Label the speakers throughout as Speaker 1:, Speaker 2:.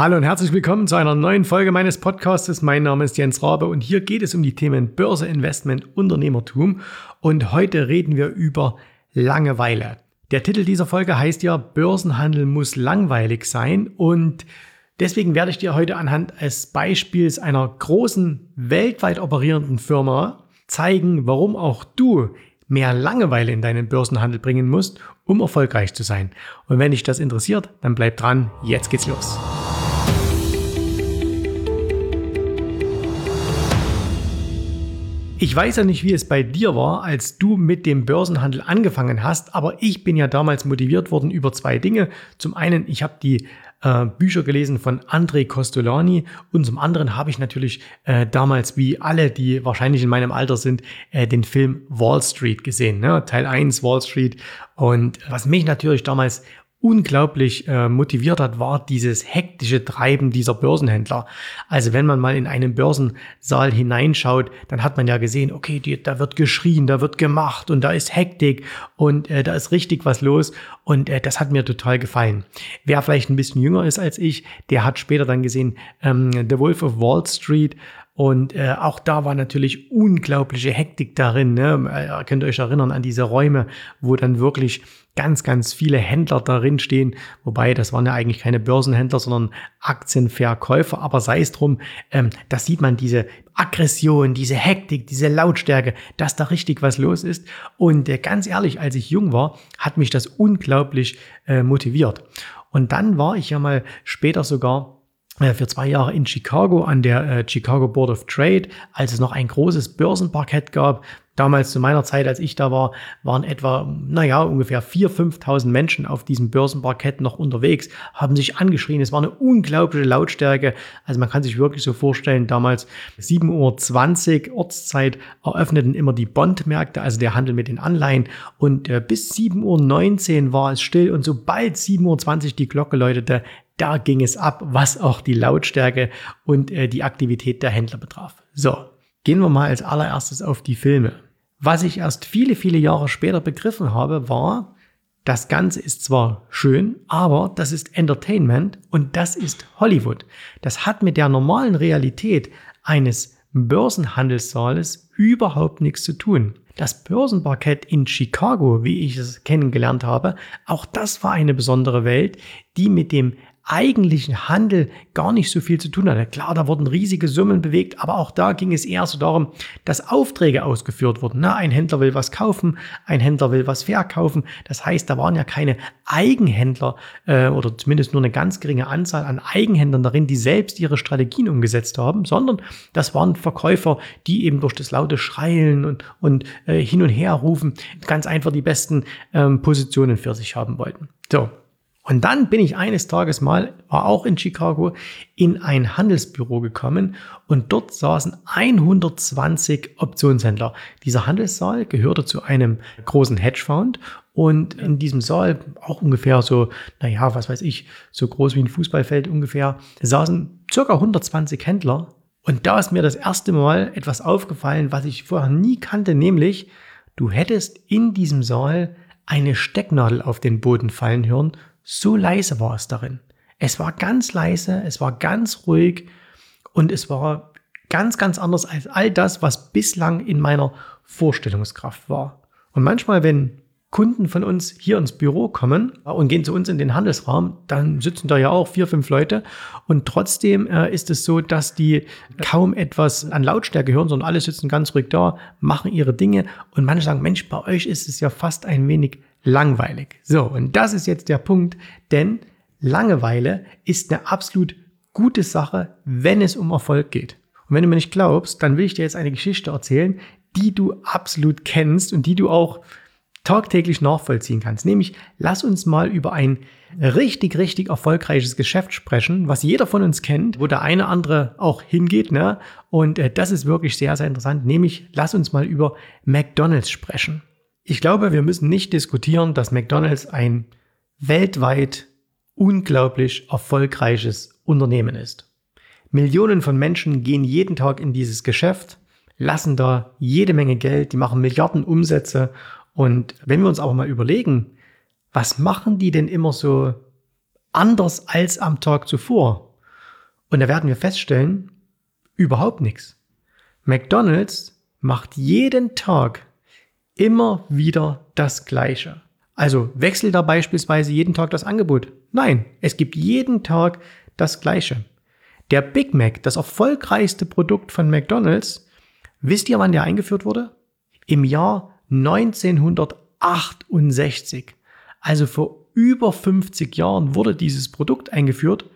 Speaker 1: Hallo und herzlich willkommen zu einer neuen Folge meines Podcasts. Mein Name ist Jens Rabe und hier geht es um die Themen Börse, Investment, Unternehmertum. Und heute reden wir über Langeweile. Der Titel dieser Folge heißt ja, Börsenhandel muss langweilig sein und deswegen werde ich dir heute anhand des Beispiels einer großen weltweit operierenden Firma zeigen, warum auch du mehr Langeweile in deinen Börsenhandel bringen musst, um erfolgreich zu sein. Und wenn dich das interessiert, dann bleib dran, jetzt geht's los. Ich weiß ja nicht, wie es bei dir war, als du mit dem Börsenhandel angefangen hast, aber ich bin ja damals motiviert worden über zwei Dinge. Zum einen, ich habe die äh, Bücher gelesen von André Costolani und zum anderen habe ich natürlich äh, damals, wie alle, die wahrscheinlich in meinem Alter sind, äh, den Film Wall Street gesehen, ne? Teil 1 Wall Street. Und was mich natürlich damals unglaublich äh, motiviert hat, war dieses hektische Treiben dieser Börsenhändler. Also wenn man mal in einen Börsensaal hineinschaut, dann hat man ja gesehen, okay, die, da wird geschrien, da wird gemacht und da ist Hektik und äh, da ist richtig was los und äh, das hat mir total gefallen. Wer vielleicht ein bisschen jünger ist als ich, der hat später dann gesehen ähm, The Wolf of Wall Street und äh, auch da war natürlich unglaubliche Hektik darin. Ne? Ihr könnt euch erinnern an diese Räume, wo dann wirklich ganz, ganz viele Händler darin stehen. Wobei, das waren ja eigentlich keine Börsenhändler, sondern Aktienverkäufer. Aber sei es drum, ähm, da sieht man diese Aggression, diese Hektik, diese Lautstärke, dass da richtig was los ist. Und äh, ganz ehrlich, als ich jung war, hat mich das unglaublich äh, motiviert. Und dann war ich ja mal später sogar äh, für zwei Jahre in Chicago an der äh, Chicago Board of Trade, als es noch ein großes Börsenparkett gab. Damals zu meiner Zeit, als ich da war, waren etwa, naja, ungefähr 4.000, 5.000 Menschen auf diesem Börsenparkett noch unterwegs, haben sich angeschrien. Es war eine unglaubliche Lautstärke. Also man kann sich wirklich so vorstellen, damals 7.20 Uhr Ortszeit eröffneten immer die Bondmärkte, also der Handel mit den Anleihen. Und äh, bis 7.19 Uhr war es still. Und sobald 7.20 Uhr die Glocke läutete, da ging es ab, was auch die Lautstärke und äh, die Aktivität der Händler betraf. So, gehen wir mal als allererstes auf die Filme. Was ich erst viele, viele Jahre später begriffen habe, war, das Ganze ist zwar schön, aber das ist Entertainment und das ist Hollywood. Das hat mit der normalen Realität eines Börsenhandelssaales überhaupt nichts zu tun. Das Börsenparkett in Chicago, wie ich es kennengelernt habe, auch das war eine besondere Welt, die mit dem eigentlichen Handel gar nicht so viel zu tun hatte. Klar, da wurden riesige Summen bewegt, aber auch da ging es eher so darum, dass Aufträge ausgeführt wurden. Na, ein Händler will was kaufen, ein Händler will was verkaufen. Das heißt, da waren ja keine Eigenhändler äh, oder zumindest nur eine ganz geringe Anzahl an Eigenhändlern darin, die selbst ihre Strategien umgesetzt haben, sondern das waren Verkäufer, die eben durch das laute Schreien und, und äh, hin und her rufen ganz einfach die besten ähm, Positionen für sich haben wollten. So, und dann bin ich eines Tages mal, war auch in Chicago, in ein Handelsbüro gekommen und dort saßen 120 Optionshändler. Dieser Handelssaal gehörte zu einem großen Hedgefonds und in diesem Saal, auch ungefähr so, naja, was weiß ich, so groß wie ein Fußballfeld ungefähr, saßen circa 120 Händler. Und da ist mir das erste Mal etwas aufgefallen, was ich vorher nie kannte, nämlich du hättest in diesem Saal eine Stecknadel auf den Boden fallen hören so leise war es darin. Es war ganz leise, es war ganz ruhig und es war ganz, ganz anders als all das, was bislang in meiner Vorstellungskraft war. Und manchmal, wenn Kunden von uns hier ins Büro kommen und gehen zu uns in den Handelsraum, dann sitzen da ja auch vier, fünf Leute. Und trotzdem äh, ist es so, dass die kaum etwas an Lautstärke hören, sondern alle sitzen ganz ruhig da, machen ihre Dinge. Und manche sagen, Mensch, bei euch ist es ja fast ein wenig langweilig. So, und das ist jetzt der Punkt, denn Langeweile ist eine absolut gute Sache, wenn es um Erfolg geht. Und wenn du mir nicht glaubst, dann will ich dir jetzt eine Geschichte erzählen, die du absolut kennst und die du auch tagtäglich nachvollziehen kannst. Nämlich, lass uns mal über ein richtig, richtig erfolgreiches Geschäft sprechen, was jeder von uns kennt, wo der eine andere auch hingeht. Ne? Und äh, das ist wirklich sehr, sehr interessant. Nämlich, lass uns mal über McDonald's sprechen. Ich glaube, wir müssen nicht diskutieren, dass McDonald's ein weltweit unglaublich erfolgreiches Unternehmen ist. Millionen von Menschen gehen jeden Tag in dieses Geschäft, lassen da jede Menge Geld, die machen Milliarden Umsätze. Und wenn wir uns aber mal überlegen, was machen die denn immer so anders als am Tag zuvor? Und da werden wir feststellen, überhaupt nichts. McDonald's macht jeden Tag immer wieder das Gleiche. Also wechselt da beispielsweise jeden Tag das Angebot. Nein, es gibt jeden Tag das Gleiche. Der Big Mac, das erfolgreichste Produkt von McDonald's, wisst ihr, wann der eingeführt wurde? Im Jahr 1968. Also vor über 50 Jahren wurde dieses Produkt eingeführt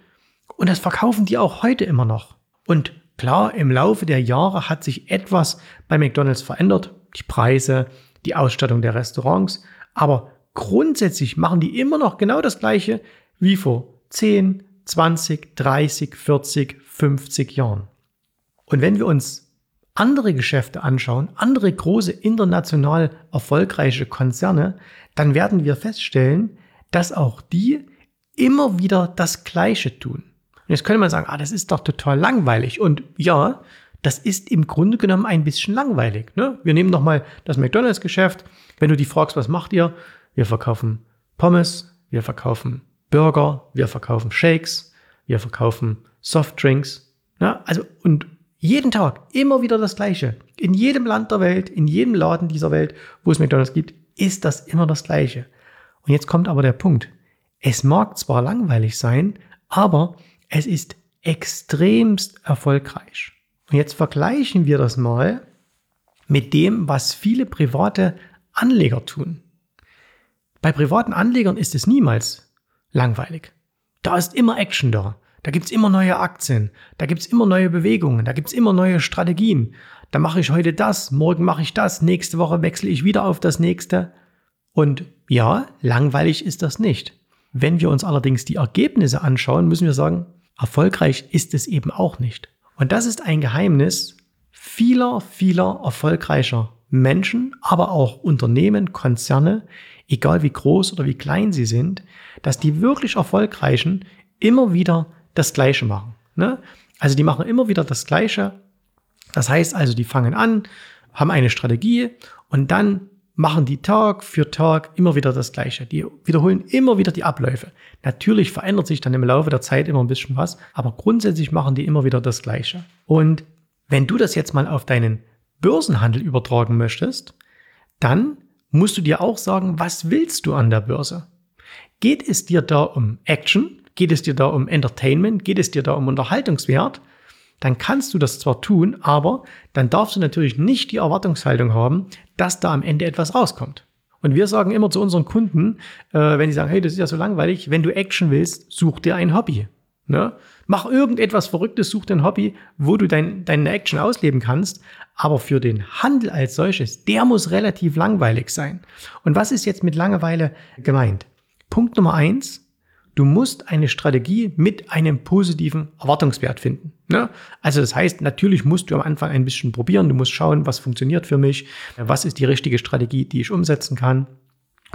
Speaker 1: und das verkaufen die auch heute immer noch. Und klar, im Laufe der Jahre hat sich etwas bei McDonald's verändert. Die Preise, die Ausstattung der Restaurants. Aber grundsätzlich machen die immer noch genau das Gleiche wie vor 10, 20, 30, 40, 50 Jahren. Und wenn wir uns andere Geschäfte anschauen, andere große international erfolgreiche Konzerne, dann werden wir feststellen, dass auch die immer wieder das Gleiche tun. Und jetzt könnte man sagen, ah, das ist doch total langweilig. Und ja, das ist im Grunde genommen ein bisschen langweilig. Ne? Wir nehmen nochmal das McDonalds-Geschäft. Wenn du die fragst, was macht ihr? Wir verkaufen Pommes, wir verkaufen Burger, wir verkaufen Shakes, wir verkaufen Softdrinks. Ja? Also, und jeden Tag immer wieder das Gleiche. In jedem Land der Welt, in jedem Laden dieser Welt, wo es McDonalds gibt, ist das immer das Gleiche. Und jetzt kommt aber der Punkt. Es mag zwar langweilig sein, aber es ist extremst erfolgreich. Und jetzt vergleichen wir das mal mit dem, was viele private Anleger tun. Bei privaten Anlegern ist es niemals langweilig. Da ist immer Action da. Da gibt's immer neue Aktien. Da gibt's immer neue Bewegungen. Da gibt's immer neue Strategien. Da mache ich heute das, morgen mache ich das, nächste Woche wechsle ich wieder auf das nächste. Und ja, langweilig ist das nicht. Wenn wir uns allerdings die Ergebnisse anschauen, müssen wir sagen, erfolgreich ist es eben auch nicht. Und das ist ein Geheimnis vieler, vieler erfolgreicher Menschen, aber auch Unternehmen, Konzerne, egal wie groß oder wie klein sie sind, dass die wirklich erfolgreichen immer wieder das Gleiche machen. Ne? Also die machen immer wieder das Gleiche. Das heißt also, die fangen an, haben eine Strategie und dann machen die Tag für Tag immer wieder das Gleiche. Die wiederholen immer wieder die Abläufe. Natürlich verändert sich dann im Laufe der Zeit immer ein bisschen was, aber grundsätzlich machen die immer wieder das Gleiche. Und wenn du das jetzt mal auf deinen Börsenhandel übertragen möchtest, dann musst du dir auch sagen, was willst du an der Börse? Geht es dir da um Action? Geht es dir da um Entertainment? Geht es dir da um Unterhaltungswert? dann kannst du das zwar tun, aber dann darfst du natürlich nicht die Erwartungshaltung haben, dass da am Ende etwas rauskommt. Und wir sagen immer zu unseren Kunden, äh, wenn sie sagen, hey, das ist ja so langweilig, wenn du Action willst, such dir ein Hobby. Ne? Mach irgendetwas Verrücktes, such dir ein Hobby, wo du dein, deine Action ausleben kannst. Aber für den Handel als solches, der muss relativ langweilig sein. Und was ist jetzt mit Langeweile gemeint? Punkt Nummer eins, Du musst eine Strategie mit einem positiven Erwartungswert finden. Ne? Also das heißt, natürlich musst du am Anfang ein bisschen probieren. Du musst schauen, was funktioniert für mich, was ist die richtige Strategie, die ich umsetzen kann.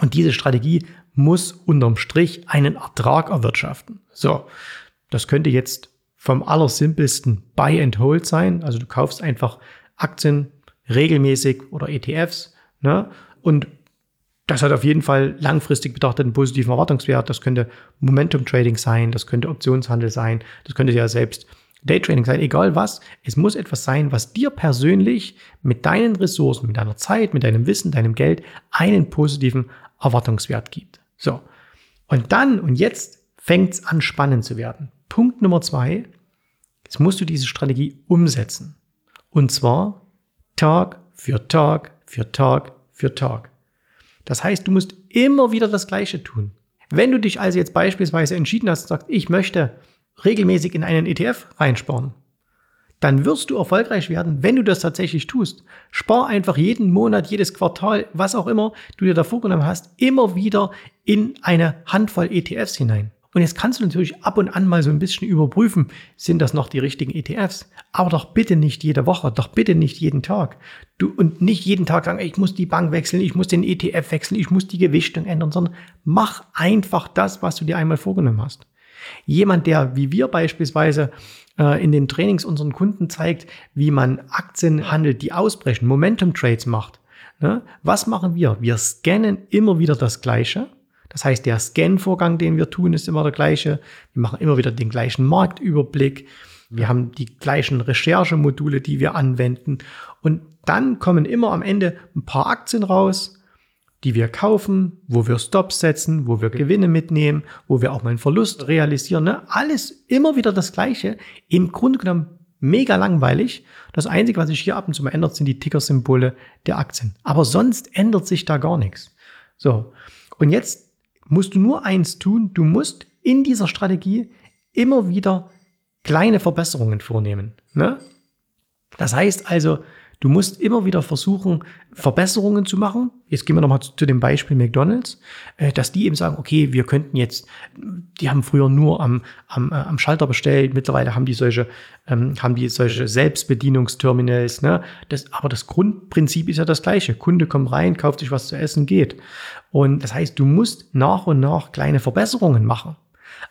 Speaker 1: Und diese Strategie muss unterm Strich einen Ertrag erwirtschaften. So, das könnte jetzt vom allersimpelsten Buy and Hold sein. Also du kaufst einfach Aktien regelmäßig oder ETFs ne? und das hat auf jeden Fall langfristig betrachtet einen positiven Erwartungswert. Das könnte Momentum Trading sein, das könnte Optionshandel sein, das könnte ja selbst Daytrading sein, egal was. Es muss etwas sein, was dir persönlich mit deinen Ressourcen, mit deiner Zeit, mit deinem Wissen, deinem Geld einen positiven Erwartungswert gibt. So. Und dann, und jetzt fängt es an spannend zu werden. Punkt Nummer zwei. Jetzt musst du diese Strategie umsetzen. Und zwar Tag für Tag für Tag für Tag. Das heißt, du musst immer wieder das Gleiche tun. Wenn du dich also jetzt beispielsweise entschieden hast und sagst, ich möchte regelmäßig in einen ETF reinsparen, dann wirst du erfolgreich werden, wenn du das tatsächlich tust. Spar einfach jeden Monat, jedes Quartal, was auch immer du dir da vorgenommen hast, immer wieder in eine Handvoll ETFs hinein. Und jetzt kannst du natürlich ab und an mal so ein bisschen überprüfen, sind das noch die richtigen ETFs? Aber doch bitte nicht jede Woche, doch bitte nicht jeden Tag. Du, und nicht jeden Tag sagen, ich muss die Bank wechseln, ich muss den ETF wechseln, ich muss die Gewichtung ändern, sondern mach einfach das, was du dir einmal vorgenommen hast. Jemand, der wie wir beispielsweise äh, in den Trainings unseren Kunden zeigt, wie man Aktien handelt, die ausbrechen, Momentum Trades macht. Ne? Was machen wir? Wir scannen immer wieder das Gleiche Das heißt, der Scan-Vorgang, den wir tun, ist immer der gleiche. Wir machen immer wieder den gleichen Marktüberblick. Wir haben die gleichen Recherchemodule, die wir anwenden. Und dann kommen immer am Ende ein paar Aktien raus, die wir kaufen, wo wir Stops setzen, wo wir Gewinne mitnehmen, wo wir auch mal einen Verlust realisieren. Ne? Alles immer wieder das Gleiche. Im Grunde genommen mega langweilig. Das Einzige, was sich hier ab und zu mal ändert, sind die Ticker-Symbole der Aktien. Aber sonst ändert sich da gar nichts. So. Und jetzt musst du nur eins tun. Du musst in dieser Strategie immer wieder kleine Verbesserungen vornehmen. Ne? Das heißt also, Du musst immer wieder versuchen, Verbesserungen zu machen. Jetzt gehen wir nochmal zu, dem Beispiel McDonalds, äh, dass die eben sagen, okay, wir könnten jetzt, die haben früher nur am, am, äh, am Schalter bestellt, mittlerweile haben die solche, ähm, haben die solche Selbstbedienungsterminals. Ne? Das, aber das Grundprinzip ist ja das gleiche. Kunde kommt rein, kauft sich was zu essen, geht. Und das heißt, du musst nach und nach kleine Verbesserungen machen.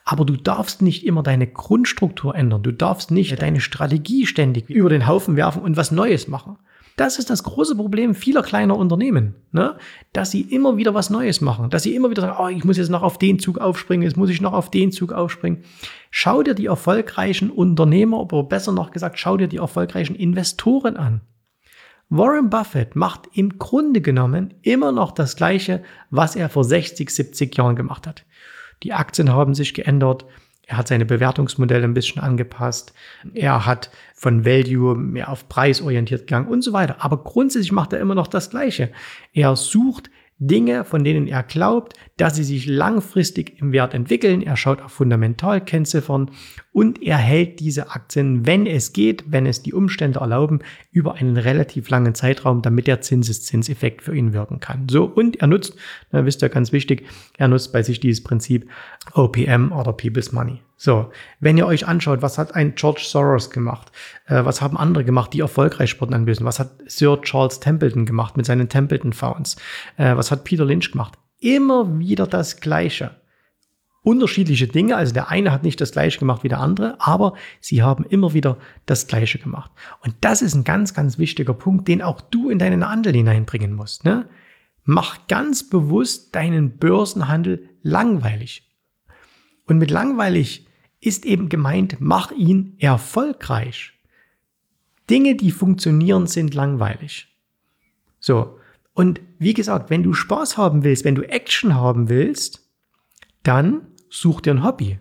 Speaker 1: Aber du darfst nicht immer deine Grundstruktur ändern. Du darfst nicht deine Strategie ständig über den Haufen werfen und was Neues machen. Das ist das große Problem vieler kleiner Unternehmen, ne? dass sie immer wieder was Neues machen, dass sie immer wieder sagen, oh, ich muss jetzt noch auf den Zug aufspringen, jetzt muss ich noch auf den Zug aufspringen. Schau dir die erfolgreichen Unternehmer, oder besser noch gesagt, schau dir die erfolgreichen Investoren an. Warren Buffett macht im Grunde genommen immer noch das Gleiche, was er vor 60, 70 Jahren gemacht hat. Die Aktien haben sich geändert. Er hat seine Bewertungsmodelle ein bisschen angepasst. Er hat von Value mehr auf Preis orientiert gegangen und so weiter. Aber grundsätzlich macht er immer noch das Gleiche. Er sucht Dinge, von denen er glaubt, dass sie sich langfristig im Wert entwickeln. Er schaut auf Fundamentalkennziffern und er hält diese Aktien, wenn es geht, wenn es die Umstände erlauben, über einen relativ langen Zeitraum, damit der Zinseszinseffekt für ihn wirken kann. So, und er nutzt, da wisst ihr ganz wichtig, er nutzt bei sich dieses Prinzip OPM oder People's Money. So, wenn ihr euch anschaut, was hat ein George Soros gemacht? Äh, was haben andere gemacht, die erfolgreich Sport anbieten? Was hat Sir Charles Templeton gemacht mit seinen Templeton Founds? Äh, was hat Peter Lynch gemacht? Immer wieder das Gleiche. Unterschiedliche Dinge, also der eine hat nicht das Gleiche gemacht wie der andere, aber sie haben immer wieder das Gleiche gemacht. Und das ist ein ganz, ganz wichtiger Punkt, den auch du in deinen Handel hineinbringen musst. Ne? Mach ganz bewusst deinen Börsenhandel langweilig. Und mit langweilig ist eben gemeint, mach ihn erfolgreich. Dinge, die funktionieren, sind langweilig. So. Und wie gesagt, wenn du Spaß haben willst, wenn du Action haben willst, dann such dir ein Hobby.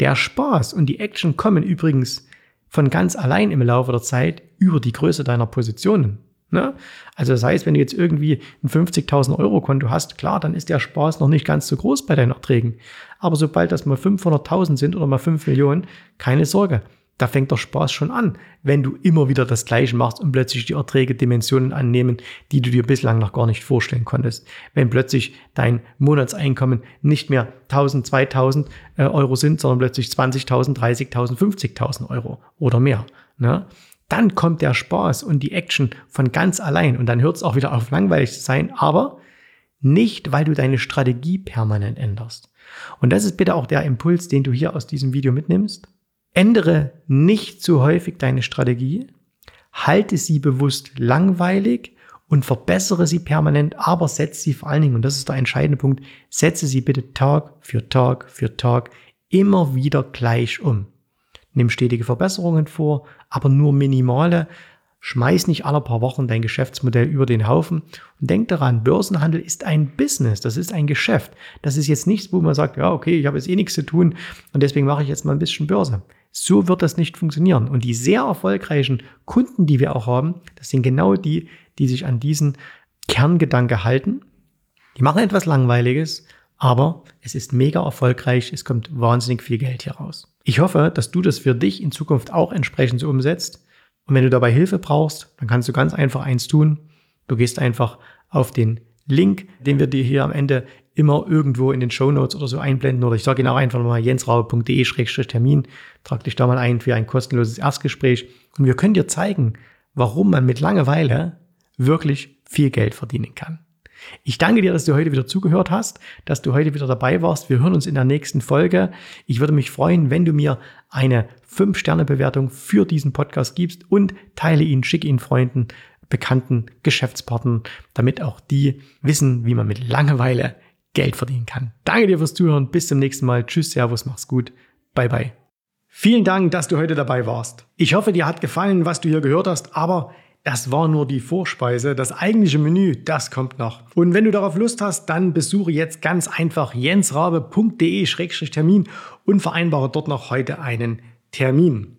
Speaker 1: Der Spaß und die Action kommen übrigens von ganz allein im Laufe der Zeit über die Größe deiner Positionen. Ne? Also das heißt, wenn du jetzt irgendwie ein 50.000 Euro Konto hast, klar, dann ist der Spaß noch nicht ganz so groß bei deinen Erträgen. Aber sobald das mal 500.000 sind oder mal 5 Millionen, keine Sorge. Da fängt der Spaß schon an, wenn du immer wieder das Gleiche machst und plötzlich die Erträge Dimensionen annehmen, die du dir bislang noch gar nicht vorstellen konntest. Wenn plötzlich dein Monatseinkommen nicht mehr 1000, 2000 äh, Euro sind, sondern plötzlich 20.000, 30.000, 50.000 Euro oder mehr. Ne? dann kommt der Spaß und die Action von ganz allein und dann hört es auch wieder auf langweilig zu sein, aber nicht, weil du deine Strategie permanent änderst. Und das ist bitte auch der Impuls, den du hier aus diesem Video mitnimmst. Ändere nicht zu häufig deine Strategie, halte sie bewusst langweilig und verbessere sie permanent, aber setze sie vor allen Dingen, und das ist der entscheidende Punkt, setze sie bitte Tag für Tag für Tag immer wieder gleich um. Nimm stetige Verbesserungen vor, aber nur minimale. Schmeiß nicht alle paar Wochen dein Geschäftsmodell über den Haufen und denk daran, Börsenhandel ist ein Business, das ist ein Geschäft. Das ist jetzt nichts, wo man sagt, ja, okay, ich habe jetzt eh nichts zu tun und deswegen mache ich jetzt mal ein bisschen Börse. So wird das nicht funktionieren. Und die sehr erfolgreichen Kunden, die wir auch haben, das sind genau die, die sich an diesen Kerngedanke halten. Die machen etwas Langweiliges, aber es ist mega erfolgreich, es kommt wahnsinnig viel Geld hier raus. Ich hoffe, dass du das für dich in Zukunft auch entsprechend so umsetzt. Und wenn du dabei Hilfe brauchst, dann kannst du ganz einfach eins tun. Du gehst einfach auf den Link, den wir dir hier am Ende immer irgendwo in den Show Notes oder so einblenden. Oder ich sage ihn auch einfach mal jensraube.de-termin. Trag dich da mal ein für ein kostenloses Erstgespräch. Und wir können dir zeigen, warum man mit Langeweile wirklich viel Geld verdienen kann. Ich danke dir, dass du heute wieder zugehört hast, dass du heute wieder dabei warst. Wir hören uns in der nächsten Folge. Ich würde mich freuen, wenn du mir eine 5-Sterne-Bewertung für diesen Podcast gibst und teile ihn, schick ihn Freunden, Bekannten, Geschäftspartnern, damit auch die wissen, wie man mit Langeweile Geld verdienen kann. Danke dir fürs Zuhören. Bis zum nächsten Mal. Tschüss, Servus, mach's gut. Bye, bye. Vielen Dank, dass du heute dabei warst. Ich hoffe, dir hat gefallen, was du hier gehört hast, aber das war nur die Vorspeise. Das eigentliche Menü, das kommt noch. Und wenn du darauf Lust hast, dann besuche jetzt ganz einfach jensrabe.de-termin und vereinbare dort noch heute einen Termin.